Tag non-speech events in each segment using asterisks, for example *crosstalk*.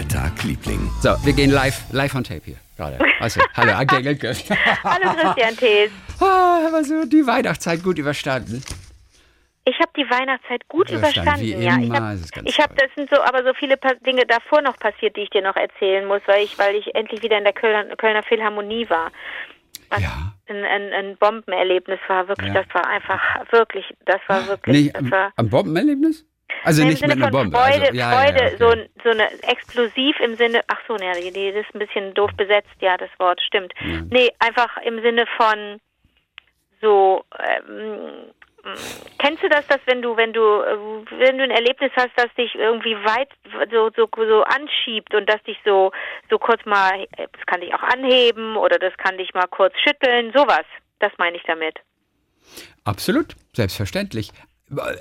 Ihr Tag, Liebling. So, wir gehen live, live on tape hier gerade. Also, hallo, *laughs* Anke Gelke. Hallo Christian Thees. Ah, haben wir so die Weihnachtszeit gut überstanden. Ich habe die Weihnachtszeit gut Überstanden, überstanden. wie ja, immer, ich das habe, toll. das sind so, aber so viele Pa- Dinge davor noch passiert, die ich dir noch erzählen muss, weil ich, weil ich endlich wieder in der Kölner, Kölner Philharmonie war. Was Ja. ein, ein, ein Bombenerlebnis war wirklich, Ja. das war einfach wirklich, das war wirklich, Nicht das am, war am Bombenerlebnis? Also Im nicht Sinne mit einer von Bombe. Freude, also, ja, Freude, ja, ja, so, okay. ein- so eine explosiv im Sinne, ach so, ne, die, die ist ein bisschen doof besetzt, ja, das Wort stimmt. Ja. Nee, einfach im Sinne von so, ähm, kennst du das, dass wenn du, wenn du, äh, wenn du ein Erlebnis hast, das dich irgendwie weit so, so, so anschiebt und das dich so, so kurz mal, äh, das kann dich auch anheben oder das kann dich mal kurz schütteln, sowas. Das meine ich damit. Absolut, selbstverständlich.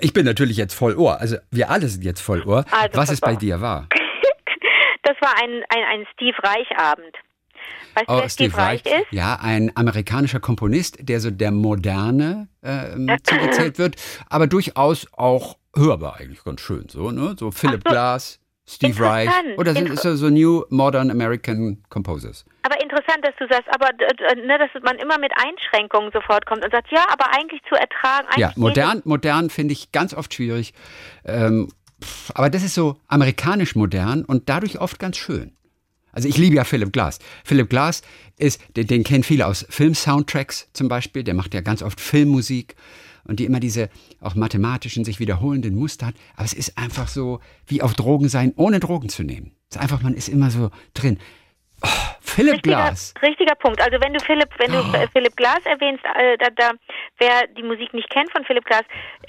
Ich bin natürlich jetzt voll Ohr. Also wir alle sind jetzt voll Ohr. Also, was es bei dir war. *laughs* Das war ein, ein, ein Steve Reich Abend. Weißt du, Oh, wer Steve, Reich ist? Ja, ein amerikanischer Komponist, der so der Moderne ähm, *laughs* zugezählt wird, aber durchaus auch hörbar eigentlich ganz schön so, ne? So Philip so. Glass, Steve Reich oder sind Inter- ist so New Modern American Composers. Aber interessant, dass du sagst, aber ne, dass man immer mit Einschränkungen sofort kommt und sagt, ja, aber eigentlich zu ertragen. Eigentlich Ja, modern, modern finde ich ganz oft schwierig. Ähm, pff, aber das ist so amerikanisch modern und dadurch oft ganz schön. Also ich liebe ja Philip Glass. Philip Glass ist, den, den kennen viele aus Film-Soundtracks zum Beispiel. Der macht ja ganz oft Filmmusik und die immer diese auch mathematischen, sich wiederholenden Muster hat. Aber es ist einfach so wie auf Drogen sein, ohne Drogen zu nehmen. Es ist einfach, man ist immer so drin. Oh, Philip Richtiger, Glass. richtiger Punkt. Also wenn du Philipp, wenn du Oh. äh, Philipp Glass erwähnst, äh, da, da, wer die Musik nicht kennt von Philipp Glass,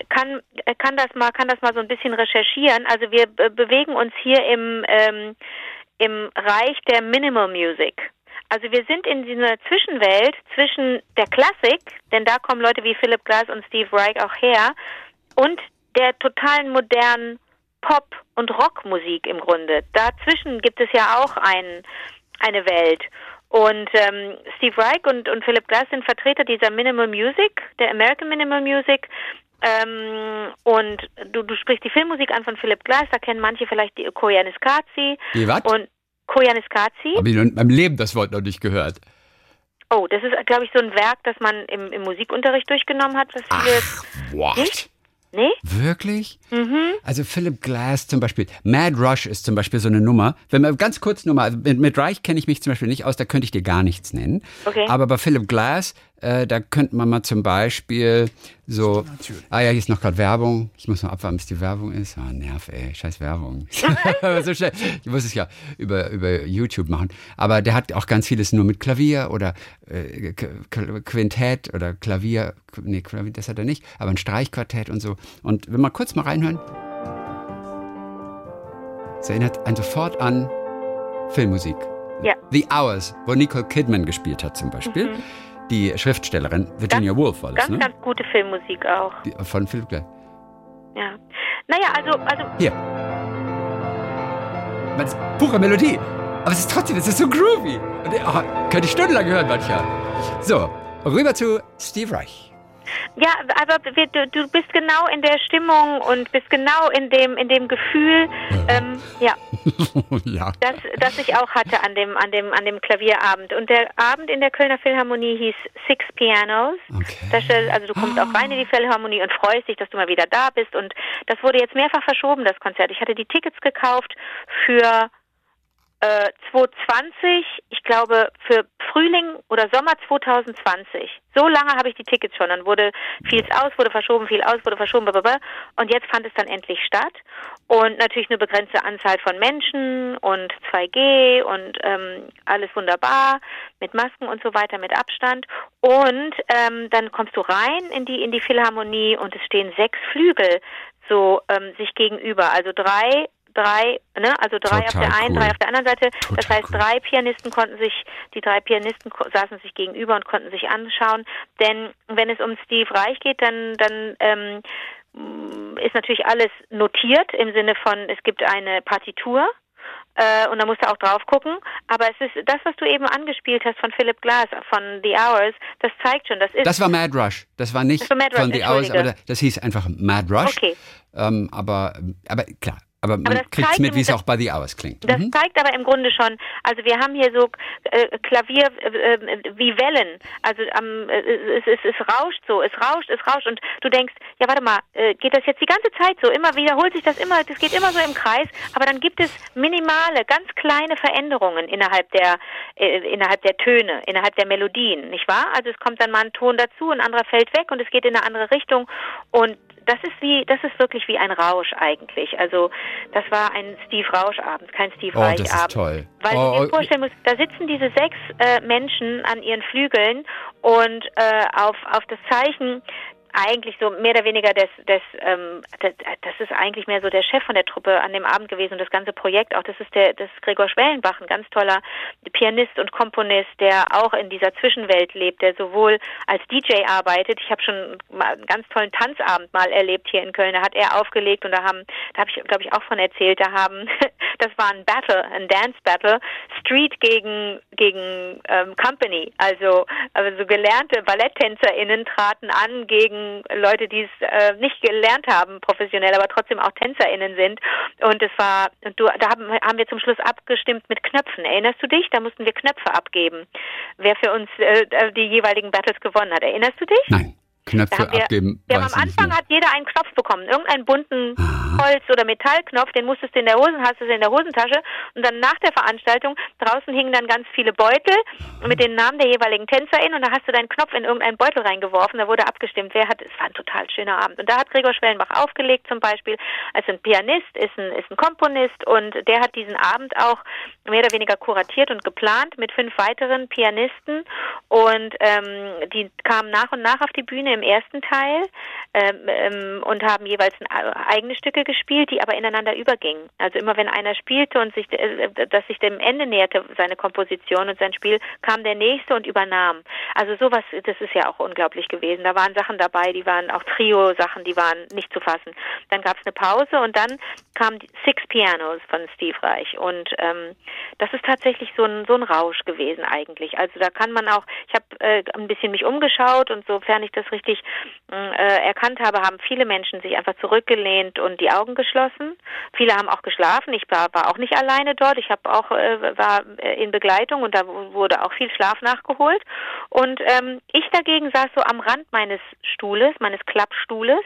kann äh, kann das mal kann das mal so ein bisschen recherchieren. Also wir be bewegen uns hier im ähm, im Reich der Minimal Music. Also wir sind in dieser Zwischenwelt zwischen der Klassik, denn da kommen Leute wie Philip Glass und Steve Reich auch her, und der totalen modernen Pop- und Rockmusik im Grunde. Dazwischen gibt es ja auch ein, eine Welt. Und ähm, Steve Reich und, und Philip Glass sind Vertreter dieser Minimal Music, der American Minimal Music. Ähm, und du, du sprichst die Filmmusik an von Philip Glass, da kennen manche vielleicht die Koyaanisqatsi. Die was? Und Koyaanisqatsi. Habe ich in meinem Leben das Wort noch nicht gehört. Oh, das ist, glaube ich, so ein Werk, das man im, im Musikunterricht durchgenommen hat, was viele. Ach, what? Nicht? Nee? Wirklich? Mhm. Also Philip Glass zum Beispiel. Mad Rush ist zum Beispiel so eine Nummer. Wenn man ganz kurz nur mal, mit, mit Reich kenne ich mich zum Beispiel nicht aus, da könnte ich dir gar nichts nennen. Okay. Aber bei Philip Glass, äh, da könnte man mal zum Beispiel so. Ah ja, hier ist noch gerade Werbung. Ich muss mal abwarten, bis die Werbung ist. Ah, Nerv, ey, scheiß Werbung. *laughs* so schnell. Ich muss es ja über, über YouTube machen. Aber der hat auch ganz vieles nur mit Klavier oder äh, Qu- Qu- Quintett oder Klavier. Nee, Klavier, das hat er nicht, aber ein Streichquartett und so. Und wenn wir kurz mal reinhören. Es erinnert einen sofort an Filmmusik. Ja. The Hours, wo Nicole Kidman gespielt hat zum Beispiel. Die Schriftstellerin Virginia Woolf war das. Ganz, ne? ganz gute Filmmusik auch. Die, von Philip Glass. Ja. Naja, also, also Hier. Das ist pure Melodie. Aber es ist trotzdem, es ist so groovy. Und, oh, könnte ich stundenlang hören manchmal. So, rüber zu Steve Reich. Ja, aber du, du bist genau in der Stimmung und bist genau in dem in dem Gefühl, ähm, ja, *laughs* ja. das, das ich auch hatte an dem an dem an dem Klavierabend. Und der Abend in der Kölner Philharmonie hieß Six Pianos. Okay. Da stell, also du kommst auch rein in die Philharmonie und freust dich, dass du mal wieder da bist. Und das wurde jetzt mehrfach verschoben, das Konzert. Ich hatte die Tickets gekauft für äh, 2020, ich glaube für Frühling oder Sommer 2020. So lange habe ich die Tickets schon. Dann wurde viel aus, wurde verschoben, viel aus, wurde verschoben, blablabla. und jetzt fand es dann endlich statt. Und natürlich eine begrenzte Anzahl von Menschen und 2G und ähm, alles wunderbar mit Masken und so weiter, mit Abstand. Und ähm, dann kommst du rein in die in die Philharmonie und es stehen sechs Flügel so ähm, sich gegenüber, also drei drei, ne, also drei auf Total der einen, cool. drei auf der anderen Seite. das Total heißt, cool. drei Pianisten konnten sich, die drei Pianisten saßen sich gegenüber und konnten sich anschauen. Denn wenn es um Steve Reich geht, dann, dann ähm, m, ist natürlich alles notiert im Sinne von, es gibt eine Partitur. Äh, und da musst du auch drauf gucken. Aber es ist das, was du eben angespielt hast von Philip Glass, von The Hours, das zeigt schon, das ist Das war Mad Rush. Das war nicht Das war Rush, von The Hours, aber das hieß einfach Mad Rush. Okay. Ähm, aber, aber klar, Aber man Aber kriegt mit, wie es auch bei The Hours klingt. Das Mhm. zeigt aber im Grunde schon, also wir haben hier so äh, Klavier äh, äh, wie Wellen, also am, äh, es, es, es rauscht so, es rauscht, es rauscht und du denkst, ja warte mal, äh, geht das jetzt die ganze Zeit so, immer wiederholt sich das immer, das geht immer so im Kreis, aber dann gibt es minimale, ganz kleine Veränderungen innerhalb der äh, innerhalb der Töne, innerhalb der Melodien, nicht wahr? Also es kommt dann mal ein Ton dazu, ein anderer fällt weg und es geht in eine andere Richtung und das ist wie, das ist wirklich wie ein Rausch eigentlich. Also das war ein Steve Rausch-Abend, kein Steve Oh, das Reich-Abend. ist toll. Weil Oh, du oh, dir vorstellen musst, da sitzen diese sechs äh, Menschen an ihren Flügeln und äh, auf, auf das Zeichen eigentlich so mehr oder weniger des, des ähm, das, das ist eigentlich mehr so der Chef von der Truppe an dem Abend gewesen und das ganze Projekt auch, das ist der das ist Gregor Schwellenbach, ein ganz toller Pianist und Komponist, der auch in dieser Zwischenwelt lebt, der sowohl als DJ arbeitet, ich habe schon mal einen ganz tollen Tanzabend mal erlebt hier in Köln, da hat er aufgelegt und da haben, da habe ich glaube ich auch von erzählt, da haben, *laughs* das war ein Battle, ein Dance Battle, Street gegen gegen ähm, Company, also also gelernte BalletttänzerInnen traten an gegen Leute, die es äh, nicht gelernt haben professionell, aber trotzdem auch TänzerInnen sind und es war, du, da haben, haben wir zum Schluss abgestimmt mit Knöpfen. Erinnerst du dich? Da mussten wir Knöpfe abgeben, wer für uns äh, die jeweiligen Battles gewonnen hat. Erinnerst du dich? Nein, Knöpfe haben wir, abgeben. wir am Anfang hat jeder einen Knopf bekommen, irgendeinen bunten Aha. Holz- oder Metallknopf, den musstest du in der Hosen, hast du in der Hosentasche. Und dann nach der Veranstaltung draußen hingen dann ganz viele Beutel mit den Namen der jeweiligen TänzerInnen und da hast du deinen Knopf in irgendeinen Beutel reingeworfen, da wurde abgestimmt, wer hat, es war ein total schöner Abend. Und da hat Gregor Schwellenbach aufgelegt zum Beispiel, als ein Pianist, ist ein, ist ein Komponist. Und der hat diesen Abend auch mehr oder weniger kuratiert und geplant mit fünf weiteren Pianisten. Und ähm, die kamen nach und nach auf die Bühne im ersten Teil ähm, ähm, und haben jeweils ein, eigene Stücke gespielt, die aber ineinander übergingen. Also immer wenn einer spielte und sich, äh, dass sich dem Ende näherte, seine Komposition und sein Spiel, kam der nächste und übernahm. Also sowas, das ist ja auch unglaublich gewesen. Da waren Sachen dabei, die waren auch Trio-Sachen, die waren nicht zu fassen. Dann gab es eine Pause und dann die Six Pianos von Steve Reich und ähm, das ist tatsächlich so ein so ein Rausch gewesen eigentlich. Also da kann man auch, ich habe äh, ein bisschen mich umgeschaut und sofern ich das richtig äh, erkannt habe, haben viele Menschen sich einfach zurückgelehnt und die Augen geschlossen. Viele haben auch geschlafen. Ich war, war auch nicht alleine dort. Ich habe auch äh, war äh, in Begleitung und da wurde auch viel Schlaf nachgeholt. Und ähm, ich dagegen saß so am Rand meines Stuhles, meines Klappstuhles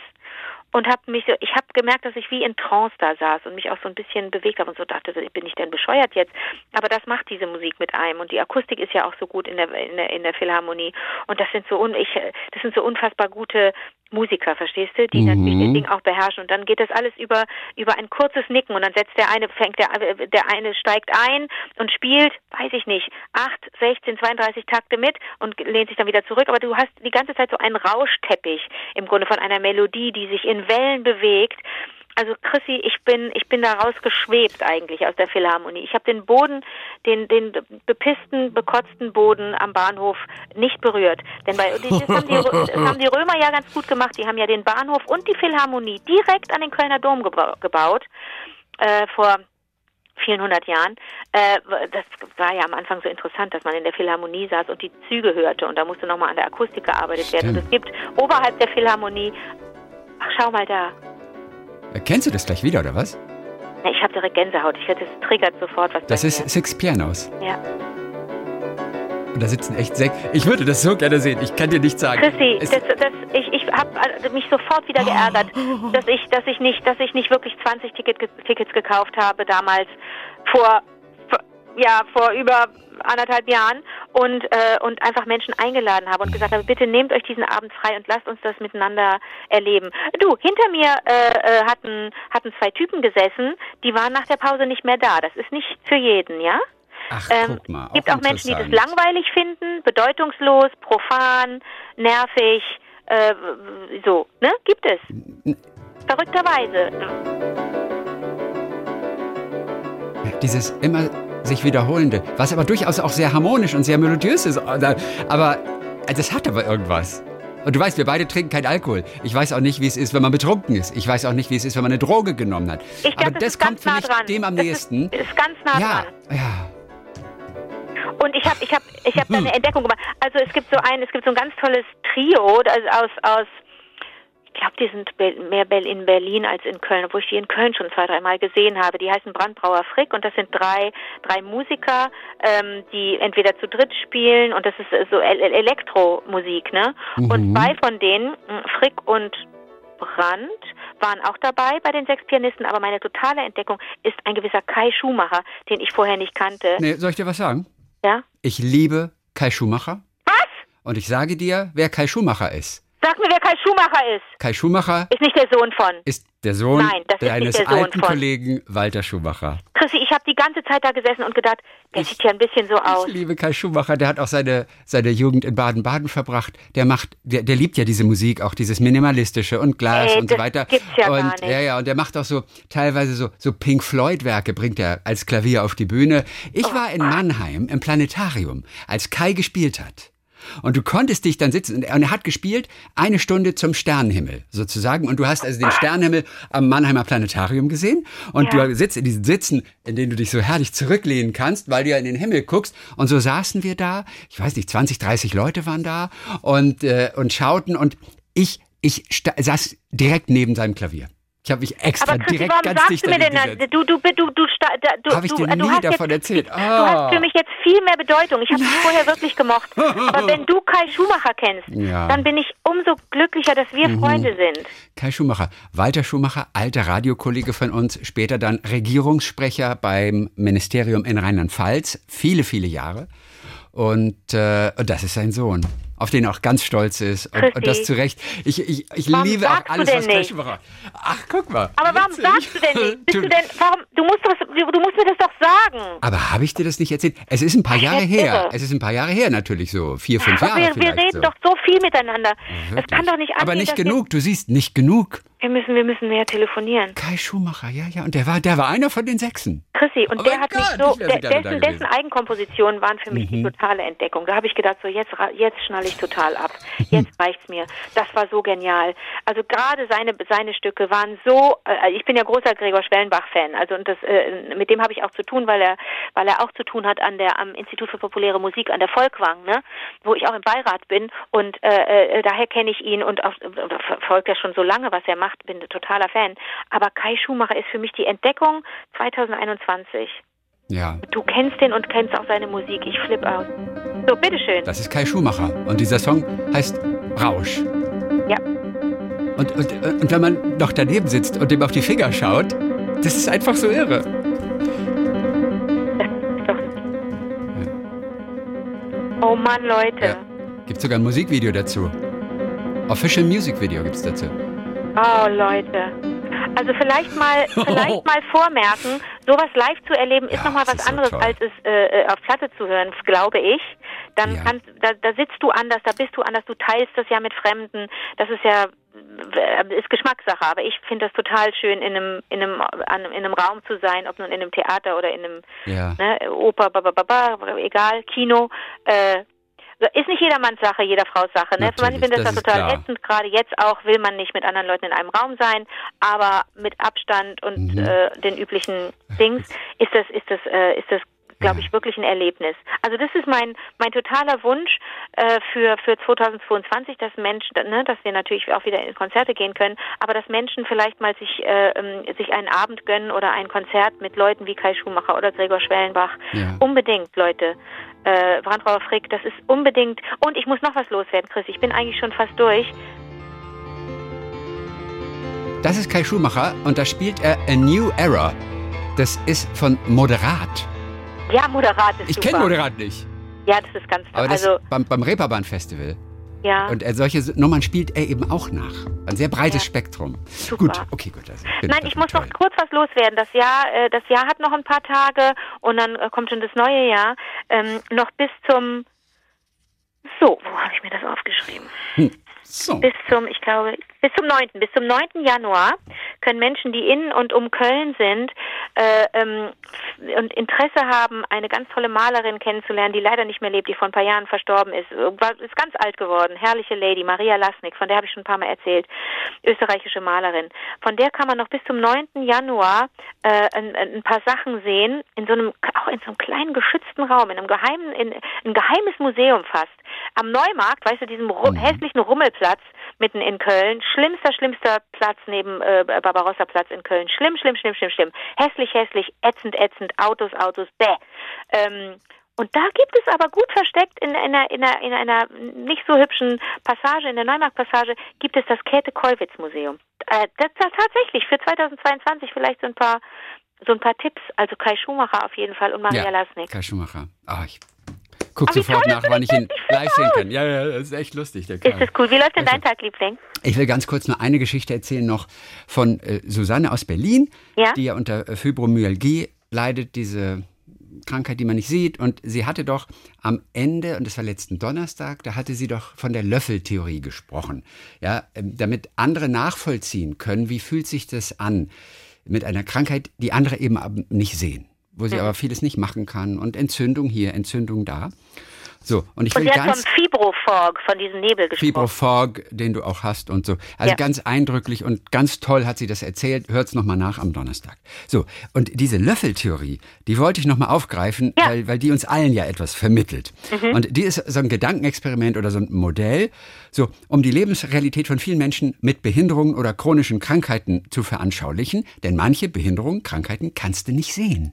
und habe mich so, ich habe gemerkt, dass ich wie in Trance da saß und mich auch so ein bisschen bewegt habe und so dachte, bin ich denn bescheuert jetzt? Aber das macht diese Musik mit einem und die Akustik ist ja auch so gut in der in der, in der Philharmonie und das sind so un, ich, das sind so unfassbar gute Musiker, verstehst du, die Mhm. natürlich das Ding auch beherrschen und dann geht das alles über über ein kurzes Nicken und dann setzt der eine fängt der der eine steigt ein und spielt, weiß ich nicht, 8, 16, 32 Takte mit und lehnt sich dann wieder zurück, aber du hast die ganze Zeit so einen Rauschteppich im Grunde von einer Melodie, die sich in Wellen bewegt. Also Chrissy, ich bin ich bin da rausgeschwebt eigentlich aus der Philharmonie. Ich habe den Boden, den den bepissten, bekotzten Boden am Bahnhof nicht berührt, denn bei das haben, die, *laughs* das haben die Römer ja ganz gut gemacht. Die haben ja den Bahnhof und die Philharmonie direkt an den Kölner Dom geba gebaut äh, vor vielen hundert Jahren. Äh, das war ja am Anfang so interessant, dass man in der Philharmonie saß und die Züge hörte und da musste nochmal an der Akustik gearbeitet werden. Und es gibt oberhalb der Philharmonie, ach schau mal da, Kennst du das gleich wieder, oder was? Ich habe direkt Gänsehaut. Ich hätte es triggert sofort was. Das ist Six Pianos. mir. Ja. Und da sitzen echt sechs. Ich würde das so gerne sehen. Ich kann dir nicht sagen. Chrissy, das, das, ich, ich habe mich sofort wieder geärgert, *laughs* dass ich, dass ich nicht, dass ich nicht wirklich 20 Ticket, Tickets gekauft habe damals vor, vor ja vor über anderthalb Jahren und äh, und einfach Menschen eingeladen habe und gesagt habe, bitte nehmt euch diesen Abend frei und lasst uns das miteinander erleben. Du, hinter mir äh, äh, hatten hatten zwei Typen gesessen, die waren nach der Pause nicht mehr da. Das ist nicht für jeden, ja? Ach, Ähm, guck mal. gibt auch Menschen, die das langweilig finden, bedeutungslos, profan, nervig, äh, so, ne? Gibt es. Verrückterweise. Dieses immer sich wiederholende, was aber durchaus auch sehr harmonisch und sehr melodiös ist. Aber also das hat aber irgendwas. Und du weißt, wir beide trinken keinen Alkohol. Ich weiß auch nicht, wie es ist, wenn man betrunken ist. Ich weiß auch nicht, wie es ist, wenn man eine Droge genommen hat. Ich aber glaube, das das, kommt für nah mich dran. dem am das nächsten. Ist, ist ganz nah ja, dran. ja. Und ich habe ich hab, ich hab *laughs* da eine Entdeckung gemacht. Also es gibt so ein, es gibt so ein ganz tolles Trio also aus, aus ich glaube, die sind mehr in Berlin als in Köln, obwohl ich die in Köln schon zwei, dreimal gesehen habe. Die heißen Brandbrauer Frick und das sind drei, drei Musiker, ähm, die entweder zu dritt spielen und das ist äh, so Elektromusik, ne? Mhm. Und zwei von denen, Frick und Brandt waren auch dabei bei den sechs Pianisten, aber meine totale Entdeckung ist ein gewisser Kai Schumacher, den ich vorher nicht kannte. Nee, soll ich dir was sagen? Ja? Ich liebe Kai Schumacher. Was? Und ich sage dir, wer Kai Schumacher ist. Sag mir, wer Schumacher ist. Kai Schumacher ist nicht der Sohn von. Ist der Sohn Nein, das deines ist alten von. Kollegen Walter Schumacher. Chrissy, ich habe die ganze Zeit da gesessen und gedacht, der ich, sieht ja ein bisschen so aus. Ich liebe Kai Schumacher, der hat auch seine, seine Jugend in Baden-Baden verbracht. Der macht, der, der liebt ja diese Musik, auch dieses Minimalistische und Glas Ey, und so weiter. Gibt's ja und, gar nicht. Ja, ja, und der macht auch so teilweise so, so Pink Floyd-Werke, bringt er als Klavier auf die Bühne. Ich oh, war in Mannheim im Planetarium, als Kai gespielt hat. Und du konntest dich dann sitzen. Und er hat gespielt eine Stunde zum Sternenhimmel sozusagen. Und du hast also den Sternenhimmel am Mannheimer Planetarium gesehen. Und ja. du sitzt in diesen Sitzen, in denen du dich so herrlich zurücklehnen kannst, weil du ja in den Himmel guckst. Und so saßen wir da. Ich weiß nicht, 20, 30 Leute waren da und, äh, und schauten. Und ich, ich saß direkt neben seinem Klavier. Ich habe mich extra Aber direkt warum ganz sagst dicht du mir denn, gesetzt. du, du, du, du, du, du Habe ich dir nie davon jetzt, erzählt? Oh. Du hast ah. für mich jetzt viel mehr Bedeutung. Ich habe dich vorher wirklich gemocht. *laughs* Aber wenn du Kai Schumacher kennst, ja. dann bin ich umso glücklicher, dass wir mhm. Freunde sind. Kai Schumacher, Walter Schumacher, alter Radiokollege von uns, später dann Regierungssprecher beim Ministerium in Rheinland-Pfalz, viele, viele Jahre. Und, äh, und das ist sein Sohn auf den er auch ganz stolz ist. Und, und das zu Recht. Ich, ich, ich liebe auch alles, was macht. Ach, guck mal. Aber warum witzig. sagst du denn nicht? Bist du denn, warum, du, musst das, du musst mir das doch sagen. Aber habe ich dir das nicht erzählt? Es ist ein paar Jahre her. Es ist ein paar Jahre her natürlich, so vier, fünf Jahre wir, wir reden so. doch so viel miteinander. Das kann doch nicht angehen, Aber nicht genug, du siehst, nicht genug. Wir müssen, wir müssen mehr telefonieren. Kai Schumacher, ja, ja. Und der war, der war einer von den Sechsen. Chrissy, und oh der hat Gott, mich so, der, dessen, dessen Eigenkompositionen waren für mich mhm. die totale Entdeckung. Da habe ich gedacht, so jetzt, jetzt schnalle ich total ab. Jetzt *laughs* reicht's mir. Das war so genial. Also gerade seine, seine Stücke waren so, äh, ich bin ja großer Gregor Schwellenbach-Fan. Also und das, äh, mit dem habe ich auch zu tun, weil er, weil er auch zu tun hat an der, am Institut für populäre Musik an der Volkwang, ne? Wo ich auch im Beirat bin. Und äh, äh daher kenne ich ihn und auch, verfolgt er schon so lange, was er macht bin ein totaler Fan. Aber Kai Schumacher ist für mich die Entdeckung 2021. Ja. Du kennst den und kennst auch seine Musik. Ich flippe aus. So, bitteschön. Das ist Kai Schumacher. Und dieser Song heißt Rausch. Ja. Und, und, und wenn man noch daneben sitzt und dem auf die Finger schaut, das ist einfach so irre. Oh Mann, Leute. Ja. Gibt sogar ein Musikvideo dazu. Official Music Video gibt es dazu. Oh, Leute. Also vielleicht mal, *laughs* vielleicht mal vormerken, sowas live zu erleben ist ja, nochmal was anderes, so als es äh, äh, auf Platte zu hören, glaube ich. Dann ja. kannst, da, da sitzt du anders, da bist du anders, du teilst das ja mit Fremden. Das ist ja ist Geschmackssache, aber ich finde das total schön, in einem, in einem, in einem Raum zu sein, ob nun in einem Theater oder in einem ja. ne, Oper, bababa, egal, Kino, äh, ist nicht jedermanns Sache, jeder Frau's Sache. Ne? Manche finden das, das total klar. ätzend. Gerade jetzt auch will man nicht mit anderen Leuten in einem Raum sein, aber mit Abstand und mhm. äh, den üblichen Dings *laughs* ist das, ist das, äh, ist das glaube ich, wirklich ein Erlebnis. Also das ist mein mein totaler Wunsch äh, für für 2022, dass Menschen, ne, dass wir natürlich auch wieder in Konzerte gehen können, aber dass Menschen vielleicht mal sich äh, ähm, sich einen Abend gönnen oder ein Konzert mit Leuten wie Kai Schumacher oder Gregor Schwellenbach. Ja. Unbedingt, Leute äh, Brandbrauer Frick, das ist unbedingt. Und ich muss noch was loswerden, Chris. Ich bin eigentlich schon fast durch. Das ist Kai Schumacher und da spielt er A New Era. Das ist von Moderat. Ja, Moderat ist Ich kenne Moderat nicht. Ja, das ist ganz Aber das also, beim, beim Reeperbahn Festival. Ja. Und er, solche Nummern spielt er eben auch nach. Ein sehr breites ja. Spektrum. Super. Gut, okay, gut. Also, Nein, ich muss noch kurz was loswerden. Das Jahr, äh, das Jahr hat noch ein paar Tage und dann äh, kommt schon das neue Jahr. Ähm, noch bis zum so, wo habe ich mir das aufgeschrieben? Hm. So. Bis zum, ich glaube, bis zum 9. Bis zum 9. Januar können Menschen, die in und um Köln sind äh, ähm, und Interesse haben, eine ganz tolle Malerin kennenzulernen, die leider nicht mehr lebt, die vor ein paar Jahren verstorben ist, war, ist ganz alt geworden, herrliche Lady, Maria Lasnik, von der habe ich schon ein paar Mal erzählt, österreichische Malerin. Von der kann man noch bis zum 9. Januar äh, ein, ein, paar Sachen sehen, in so einem, auch in so einem kleinen geschützten Raum, in einem geheimen, in, ein geheimes Museum fast. Am Neumarkt, weißt du, diesem ru mhm. hässlichen Rummelplatz mitten in Köln, schlimmster, schlimmster Platz neben äh, Barbarossa-Platz in Köln, schlimm, schlimm, schlimm, schlimm, schlimm, hässlich, hässlich, ätzend, ätzend, Autos, Autos, bäh. Ähm, und da gibt es aber gut versteckt in einer, in einer, in einer nicht so hübschen Passage, in der Neumarktpassage, gibt es das Käthe-Kollwitz-Museum. Äh, das, das tatsächlich für 2022 vielleicht so ein paar so ein paar Tipps. Also Kai Schumacher auf jeden Fall und Maria ja, Lasnik. Kai Schumacher. Ah, ich guck Aber sofort nach, wann ich ihn live sehen kann. Ja, ja, das ist echt lustig. Der. Ist das cool? Wie läuft denn dein Tag, Liebling? Ich will ganz kurz nur eine Geschichte erzählen noch von äh, Susanne aus Berlin, ja? die ja unter äh, Fibromyalgie leidet, diese Krankheit, die man nicht sieht. Und sie hatte doch am Ende, und das war letzten Donnerstag, da hatte sie doch von der Löffeltheorie gesprochen. Ja, ähm, damit andere nachvollziehen können, wie fühlt sich das an mit einer Krankheit, die andere eben nicht sehen, wo sie mhm. aber vieles nicht machen kann und Entzündung hier, Entzündung da. So, und ich will und ganz vom Fibrofog, von diesem Nebel gesprochen. Fibrofog, den du auch hast und so. Also ja. ganz eindrücklich und ganz toll hat sie das erzählt. Hört's noch mal nach am Donnerstag. So, und diese Löffeltheorie, die wollte ich noch mal aufgreifen, ja. weil, weil die uns allen ja etwas vermittelt. Mhm. Und die ist so ein Gedankenexperiment oder so ein Modell, so, um die Lebensrealität von vielen Menschen mit Behinderungen oder chronischen Krankheiten zu veranschaulichen. Denn manche Behinderungen, Krankheiten kannst du nicht sehen.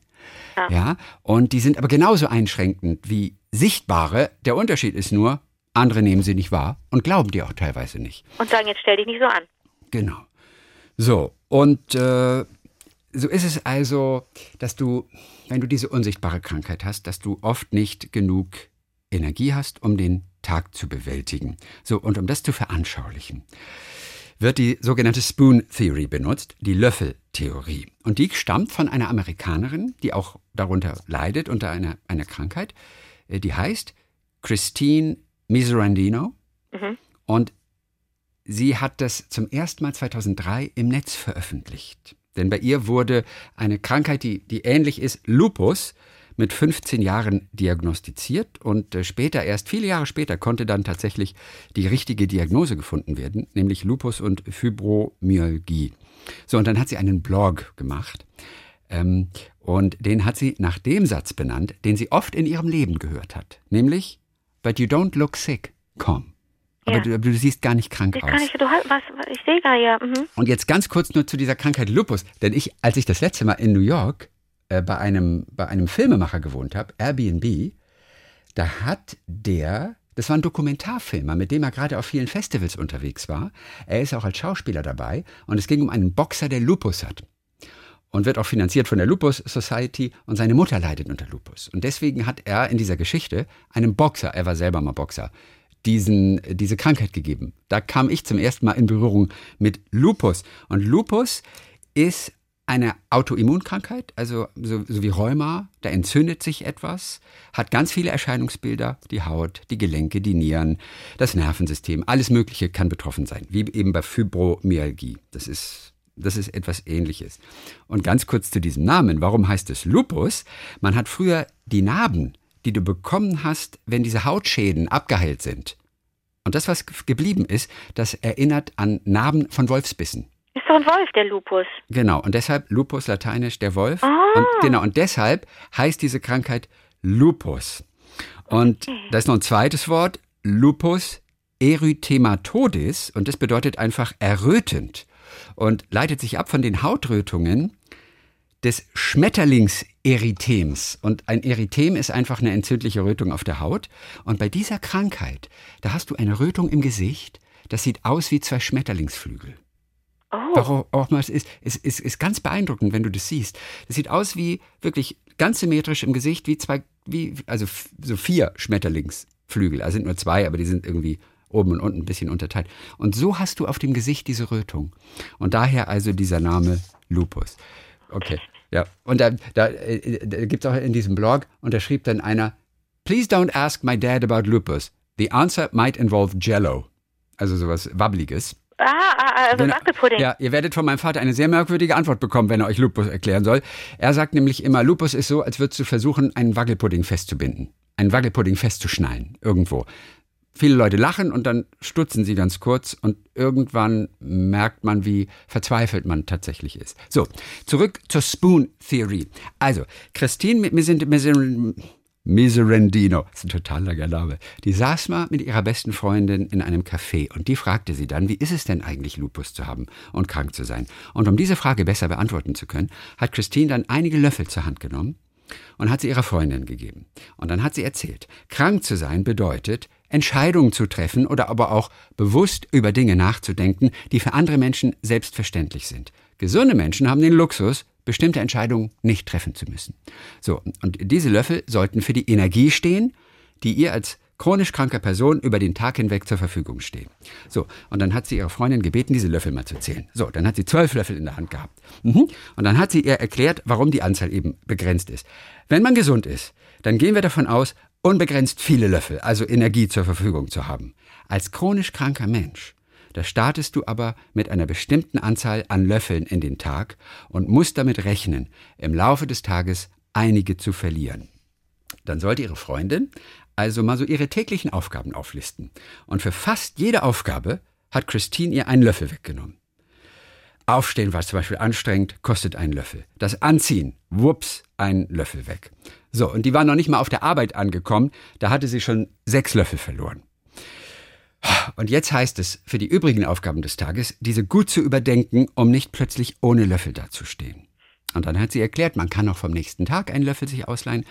Ja. ja. Und die sind aber genauso einschränkend wie sichtbare. Der Unterschied ist nur, andere nehmen sie nicht wahr und glauben die auch teilweise nicht. Und sagen, jetzt stell dich nicht so an. Genau. So, und äh, so ist es also, dass du, wenn du diese unsichtbare Krankheit hast, dass du oft nicht genug Energie hast, um den Tag zu bewältigen. So, und um das zu veranschaulichen wird die sogenannte Spoon Theory benutzt, die Löffeltheorie. Und die stammt von einer Amerikanerin, die auch darunter leidet, unter einer, einer Krankheit, äh, die heißt Christine Miserandino. Mhm. Und sie hat das zum ersten Mal 2003 im Netz veröffentlicht. Denn bei ihr wurde eine Krankheit, die, die ähnlich ist, Lupus, mit 15 Jahren diagnostiziert und äh, später, erst viele Jahre später, konnte dann tatsächlich die richtige Diagnose gefunden werden, nämlich Lupus und Fibromyalgie. So, und dann hat sie einen Blog gemacht. Ähm, und den hat sie nach dem Satz benannt, den sie oft in ihrem Leben gehört hat, nämlich But you don't look sick, komm. Aber ja. du, du, siehst gar nicht krank ich aus. Nicht, du, was, ich sehe gar ja. Mhm. Und jetzt ganz kurz nur zu dieser Krankheit Lupus. Denn ich, als ich das letzte Mal in New York äh, bei, einem, bei einem Filmemacher gewohnt habe, Airbnb, da hat der, das war ein Dokumentarfilmer, mit dem er gerade auf vielen Festivals unterwegs war. Er ist auch als Schauspieler dabei und es ging um einen Boxer, der Lupus hat. Und wird auch finanziert von der Lupus Society und seine Mutter leidet unter Lupus. Und deswegen hat er in dieser Geschichte einem Boxer, er war selber mal Boxer, diesen, diese Krankheit gegeben. Da kam ich zum ersten Mal in Berührung mit Lupus. Und Lupus ist eine Autoimmunkrankheit, also so, so, wie Rheuma, da entzündet sich etwas, hat ganz viele Erscheinungsbilder, die Haut, die Gelenke, die Nieren, das Nervensystem, alles Mögliche kann betroffen sein, wie eben bei Fibromyalgie. Das ist, das ist etwas Ähnliches. Und ganz kurz zu diesem Namen, warum heißt es Lupus? Man hat früher die Narben, die du bekommen hast, wenn diese Hautschäden abgeheilt sind. Und das, was geblieben ist, das erinnert an Narben von Wolfsbissen. Ist doch ein Wolf, der Lupus. Genau, und deshalb Lupus lateinisch der Wolf. Ah. Und, genau, und deshalb heißt diese Krankheit Lupus. Und okay. da ist noch ein zweites Wort, Lupus erythematodis, und das bedeutet einfach errötend und leitet sich ab von den Hautrötungen des Schmetterlingserythems. Und ein Erythem ist einfach eine entzündliche Rötung auf der Haut. Und bei dieser Krankheit, da hast du eine Rötung im Gesicht, das sieht aus wie zwei Schmetterlingsflügel. Oh. Warum auch mal, es ist, es ist, ist ganz beeindruckend, wenn du das siehst. Das sieht aus wie wirklich ganz symmetrisch im Gesicht, wie zwei, wie, also so vier Schmetterlingsflügel. Also sind nur zwei, aber die sind irgendwie oben und unten ein bisschen unterteilt. Und so hast du auf dem Gesicht diese Rötung. Und daher also dieser Name Lupus. Okay, ja. Und da, da, äh, da gibt es auch in diesem Blog, und da schrieb dann einer, Please don't ask my dad about lupus. The answer might involve jello. Also sowas Wabbliges. Ah, also Wackelpudding. Ja, ihr werdet von meinem Vater eine sehr merkwürdige Antwort bekommen, wenn er euch Lupus erklären soll. Er sagt nämlich immer, Lupus ist so, als würdest du versuchen, einen Wackelpudding festzubinden. Einen Wackelpudding festzuschnallen, irgendwo. Viele Leute lachen und dann stutzen sie ganz kurz und irgendwann merkt man, wie verzweifelt man tatsächlich ist. So, zurück zur Spoon Theory. Also, Christine, wir sind, wir sind Miserendino, das ist ein total langer Name, die saß mal mit ihrer besten Freundin in einem Café und die fragte sie dann, wie ist es denn eigentlich, Lupus zu haben und krank zu sein? Und um diese Frage besser beantworten zu können, hat Christine dann einige Löffel zur Hand genommen und hat sie ihrer Freundin gegeben. Und dann hat sie erzählt, krank zu sein bedeutet, Entscheidungen zu treffen oder aber auch bewusst über Dinge nachzudenken, die für andere Menschen selbstverständlich sind. Gesunde Menschen haben den Luxus, bestimmte Entscheidungen nicht treffen zu müssen. So, und diese Löffel sollten für die Energie stehen, die ihr als chronisch kranker Person über den Tag hinweg zur Verfügung stehen. So, und dann hat sie ihre Freundin gebeten, diese Löffel mal zu zählen. So, dann hat sie zwölf Löffel in der Hand gehabt. Mhm. Und dann hat sie ihr erklärt, warum die Anzahl eben begrenzt ist. Wenn man gesund ist, dann gehen wir davon aus, unbegrenzt viele Löffel, also Energie zur Verfügung zu haben. Als chronisch kranker Mensch da startest du aber mit einer bestimmten Anzahl an Löffeln in den Tag und musst damit rechnen, im Laufe des Tages einige zu verlieren. Dann sollte Ihre Freundin also mal so ihre täglichen Aufgaben auflisten. Und für fast jede Aufgabe hat Christine ihr einen Löffel weggenommen. Aufstehen war zum Beispiel anstrengend, kostet einen Löffel. Das Anziehen, wups, ein Löffel weg. So, und die war noch nicht mal auf der Arbeit angekommen, da hatte sie schon sechs Löffel verloren. Und jetzt heißt es, für die übrigen Aufgaben des Tages, diese gut zu überdenken, um nicht plötzlich ohne Löffel dazustehen. Und dann hat sie erklärt, man kann auch vom nächsten Tag einen Löffel sich ausleihen,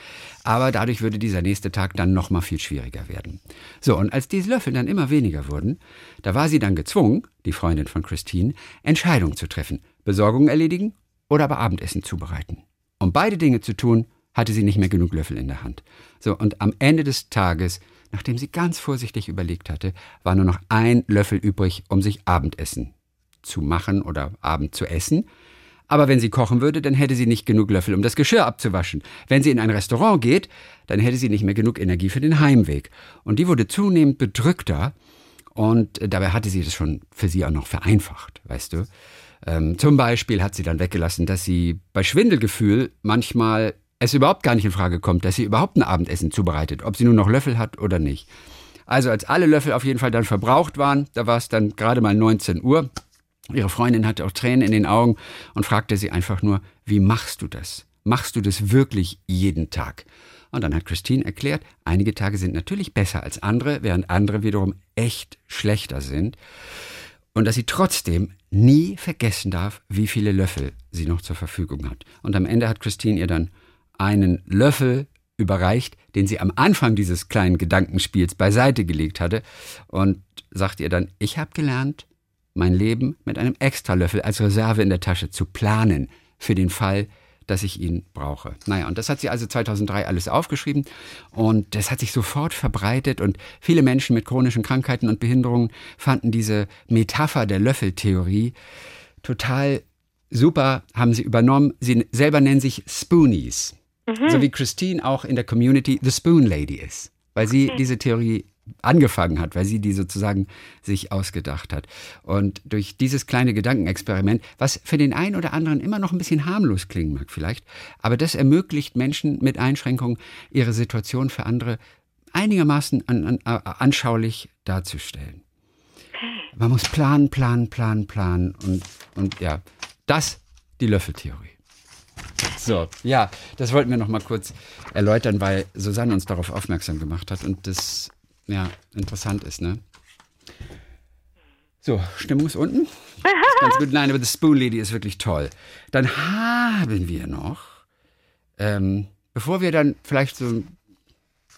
aber dadurch würde dieser nächste Tag dann noch mal viel schwieriger werden. So, und als diese Löffel dann immer weniger wurden, da war sie dann gezwungen, die Freundin von Christine, Entscheidungen zu treffen, Besorgungen erledigen oder aber Abendessen zubereiten. Um beide Dinge zu tun, hatte sie nicht mehr genug Löffel in der Hand. So, und am Ende des Tages Nachdem sie ganz vorsichtig überlegt hatte, war nur noch ein Löffel übrig, um sich Abendessen zu machen oder Abend zu essen. Aber wenn sie kochen würde, dann hätte sie nicht genug Löffel, um das Geschirr abzuwaschen. Wenn sie in ein Restaurant geht, dann hätte sie nicht mehr genug Energie für den Heimweg. Und die wurde zunehmend bedrückter. Und dabei hatte sie das schon für sie auch noch vereinfacht, weißt du. Ähm, zum Beispiel hat sie dann weggelassen, dass sie bei Schwindelgefühl manchmal es überhaupt gar nicht in Frage kommt, dass sie überhaupt ein Abendessen zubereitet, ob sie nur noch Löffel hat oder nicht. Also als alle Löffel auf jeden Fall dann verbraucht waren, da war es dann gerade mal 19 Uhr. Ihre Freundin hatte auch Tränen in den Augen und fragte sie einfach nur, wie machst du das? Machst du das wirklich jeden Tag? Und dann hat Christine erklärt, einige Tage sind natürlich besser als andere, während andere wiederum echt schlechter sind. Und dass sie trotzdem nie vergessen darf, wie viele Löffel sie noch zur Verfügung hat. Und am Ende hat Christine ihr dann einen Löffel überreicht, den sie am Anfang dieses kleinen Gedankenspiels beiseite gelegt hatte und sagte ihr dann, ich habe gelernt, mein Leben mit einem Extralöffel als Reserve in der Tasche zu planen, für den Fall, dass ich ihn brauche. Naja, und das hat sie also 2003 alles aufgeschrieben und das hat sich sofort verbreitet und viele Menschen mit chronischen Krankheiten und Behinderungen fanden diese Metapher der Löffeltheorie total super, haben sie übernommen. Sie selber nennen sich Spoonies. Mhm. So wie Christine auch in der Community The Spoon Lady ist, weil sie okay. diese Theorie angefangen hat, weil sie die sozusagen sich ausgedacht hat. Und durch dieses kleine Gedankenexperiment, was für den einen oder anderen immer noch ein bisschen harmlos klingen mag vielleicht, aber das ermöglicht Menschen mit Einschränkungen, ihre Situation für andere einigermaßen an, an, anschaulich darzustellen. Man muss planen, planen, planen, planen und, und ja, das die Löffeltheorie. So, ja, das wollten wir noch mal kurz erläutern, weil Susanne uns darauf aufmerksam gemacht hat und das ja interessant ist, ne? So, Stimmung ist unten. Ist ganz gut. Nein, aber The Spoon Lady ist wirklich toll. Dann haben wir noch, ähm, bevor wir dann vielleicht so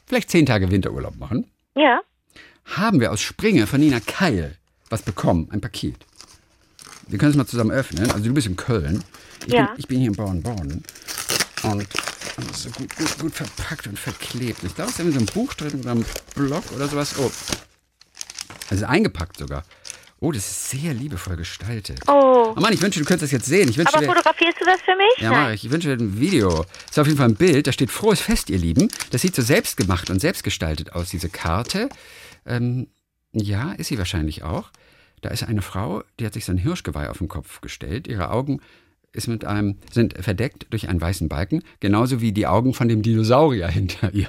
vielleicht zehn Tage Winterurlaub machen, ja. haben wir aus Springe von Nina Keil was bekommen, ein Paket. Wir können es mal zusammen öffnen. Also du bist in Köln. Ich, ja. bin, ich bin hier in Born-Born. Und das ist so gut, gut, gut verpackt und verklebt. Ich glaube, es ist irgendwie so ein Buch drin oder ein Block oder sowas. Oh. Also eingepackt sogar. Oh, das ist sehr liebevoll gestaltet. Oh. Oh Mann, ich wünsche, du könntest das jetzt sehen. Ich wünsche Aber dir, fotografierst du das für mich? Ja, mache ich. Ich wünsche dir ein Video. Ist auf jeden Fall ein Bild. Da steht Frohes Fest, ihr Lieben. Das sieht so selbstgemacht und selbstgestaltet aus, diese Karte. Ähm, ja, ist sie wahrscheinlich auch. Da ist eine Frau, die hat sich so ein Hirschgeweih auf den Kopf gestellt. Ihre Augen einem, sind verdeckt durch einen weißen Balken, genauso wie die Augen von dem Dinosaurier *laughs* hinter ihr,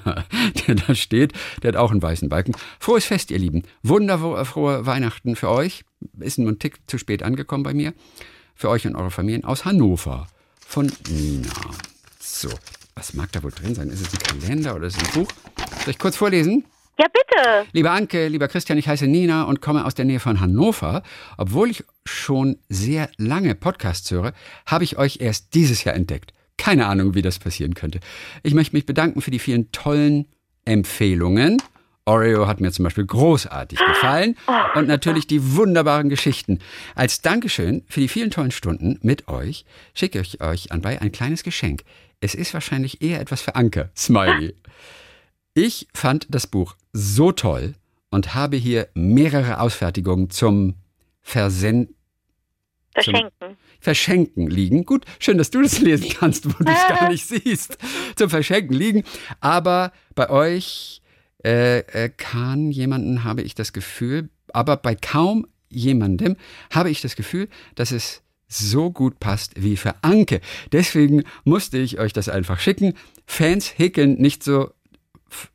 der da steht. Der hat auch einen weißen Balken. Frohes Fest, ihr Lieben. Wunderfrohe Weihnachten für euch. Ist ein Tick zu spät angekommen bei mir. Für euch und eure Familien aus Hannover. Von Nina. So. Was mag da wohl drin sein? Ist es ein Kalender oder ist es ein Buch? Soll ich kurz vorlesen? Ja, bitte. Lieber Anke, lieber Christian, ich heiße Nina und komme aus der Nähe von Hannover. Obwohl ich schon sehr lange Podcasts höre, habe ich euch erst dieses Jahr entdeckt. Keine Ahnung, wie das passieren könnte. Ich möchte mich bedanken für die vielen tollen Empfehlungen. Oreo hat mir zum Beispiel großartig gefallen und natürlich die wunderbaren Geschichten. Als Dankeschön für die vielen tollen Stunden mit euch schicke ich euch anbei ein kleines Geschenk. Es ist wahrscheinlich eher etwas für Anke. Smiley. *laughs* Ich fand das Buch so toll und habe hier mehrere Ausfertigungen zum Versenden. Verschenken. Verschenken liegen. Gut, schön, dass du das lesen kannst, wo du es gar *laughs* nicht siehst. Zum Verschenken liegen. Aber bei euch äh, äh, kann jemanden, habe ich das Gefühl, aber bei kaum jemandem habe ich das Gefühl, dass es so gut passt wie für Anke. Deswegen musste ich euch das einfach schicken. Fans häkeln nicht so,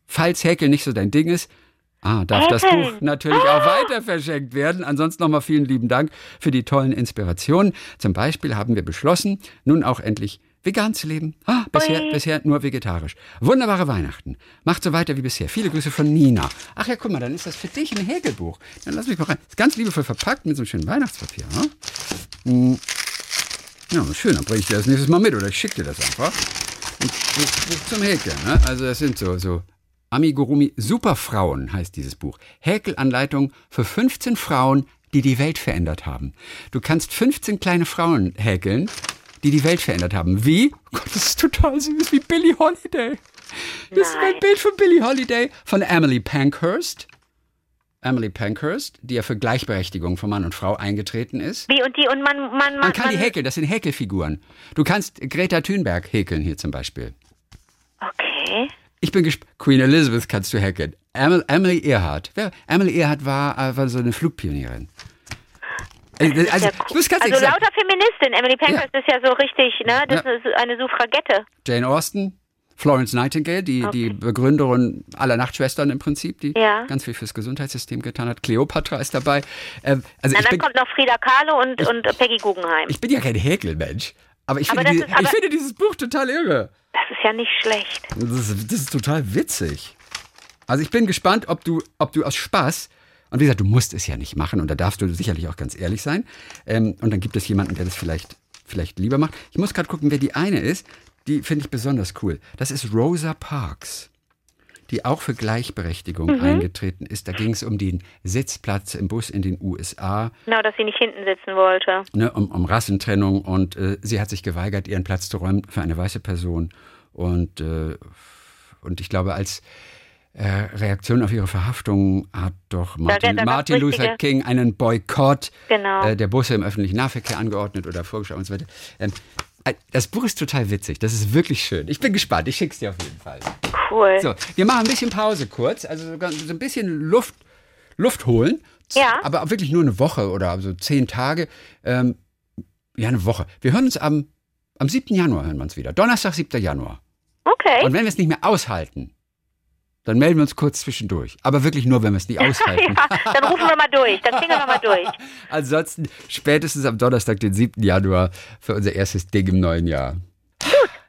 falls Häkeln nicht so dein Ding ist, Ah, darf das Buch natürlich auch weiter verschenkt werden. Ansonsten nochmal vielen lieben Dank für die tollen Inspirationen. Zum Beispiel haben wir beschlossen, nun auch endlich vegan zu leben. Ah, bisher, bisher nur vegetarisch. Wunderbare Weihnachten. Macht so weiter wie bisher. Viele Grüße von Nina. Ach ja, guck mal, dann ist das für dich ein Häkelbuch. Dann lass mich mal rein. Ist ganz liebevoll verpackt mit so einem schönen Weihnachtspapier. Ne? Ja, schön, dann bringe ich dir das nächstes Mal mit oder ich schicke dir das einfach. Und Buch zum Häkeln. Ne? Also das sind so, so Amigurumi Superfrauen heißt dieses Buch. Häkelanleitung für 15 Frauen, die die Welt verändert haben. Du kannst 15 kleine Frauen häkeln, die die Welt verändert haben. Wie? Oh Gott, das ist total süß, wie Billie Holiday. Das ist ein Bild von Billie Holiday von Emily Pankhurst. Emily Pankhurst, die ja für Gleichberechtigung von Mann und Frau eingetreten ist. Wie und die und man man man, Man kann man die häkeln, das sind Häkelfiguren. Du kannst Greta Thunberg häkeln hier zum Beispiel. Okay. Ich bin gespannt. Queen Elizabeth kannst du hacken. Emily, Earhart. Emily Earhart war, äh, war so eine Flugpionierin. Also, ist also, ja ganz also lauter Feministin. Emily Pankhurst ist ja so richtig, ne? Das Ja. ist eine Suffragette. Jane Austen, Florence Nightingale, die, die Begründerin aller Nachtschwestern im Prinzip, die Ja. ganz viel fürs Gesundheitssystem getan hat. Cleopatra ist dabei. Ähm, also Na, ich dann bin, kommt noch Frida Kahlo und, und Peggy Guggenheim. ich bin ja kein Häkelmensch. Aber ich, Aber finde, das die, ist- aber- ich finde dieses Buch total irre. Das ist ja nicht schlecht. Das ist, das ist total witzig. Also ich bin gespannt, ob du, ob du aus Spaß, und wie gesagt, du musst es ja nicht machen, und da darfst du sicherlich auch ganz ehrlich sein. Ähm, und dann gibt es jemanden, der das vielleicht, vielleicht lieber macht. Ich muss gerade gucken, wer die eine ist. Die finde ich besonders cool. Das ist Rosa Parks, die auch für Gleichberechtigung eingetreten ist. Da ging es um den Sitzplatz im Bus in den USA, Genau, dass sie nicht hinten sitzen wollte. ne, um, um Rassentrennung und äh, sie hat sich geweigert, ihren Platz zu räumen für eine weiße Person. Und, äh, und ich glaube, als äh, Reaktion auf ihre Verhaftung hat doch Martin, da Martin Luther King einen Boykott Genau. äh, der Busse im öffentlichen Nahverkehr angeordnet oder vorgeschlagen und so weiter. Äh, das Buch ist total witzig. Das ist wirklich schön. Ich bin gespannt. Ich schick's dir auf jeden Fall. Cool. So, wir machen ein bisschen Pause kurz, also so ein bisschen Luft, Luft holen. Ja. Aber auch wirklich nur eine Woche oder so zehn Tage. Ähm, ja, eine Woche. Wir hören uns am, am 7. Januar hören wir uns wieder. Donnerstag, 7. Januar. Okay. Und wenn wir es nicht mehr aushalten, dann melden wir uns kurz zwischendurch. Aber wirklich nur, wenn wir es nicht *laughs* aushalten. ja, dann rufen wir mal durch. Dann klingeln wir mal durch. *laughs* Ansonsten spätestens am Donnerstag, den 7. Januar, für unser erstes Ding im neuen Jahr.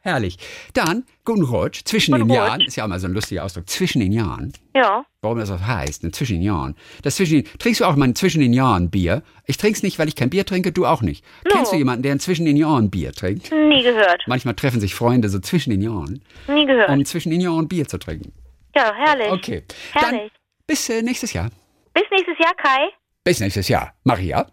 Herrlich. Dann, guten Rutsch, zwischen Guten den Rutsch. Jahren, ist ja auch mal so ein lustiger Ausdruck, zwischen den Jahren. Ja. Warum das auch heißt, ne, zwischen den Jahren. Das zwischen den, trinkst du auch mal ein zwischen den Jahren Bier? Ich trink's nicht, weil ich kein Bier trinke, du auch nicht. No. Kennst du jemanden, der ein zwischen den Jahren Bier trinkt? Nie gehört. Manchmal treffen sich Freunde so zwischen den Jahren, Nie gehört. um zwischen den Jahren Bier zu trinken. Ja, herrlich. Okay. Dann Herrlich. bis äh, nächstes Jahr. Bis nächstes Jahr, Kai. Bis nächstes Jahr. Maria.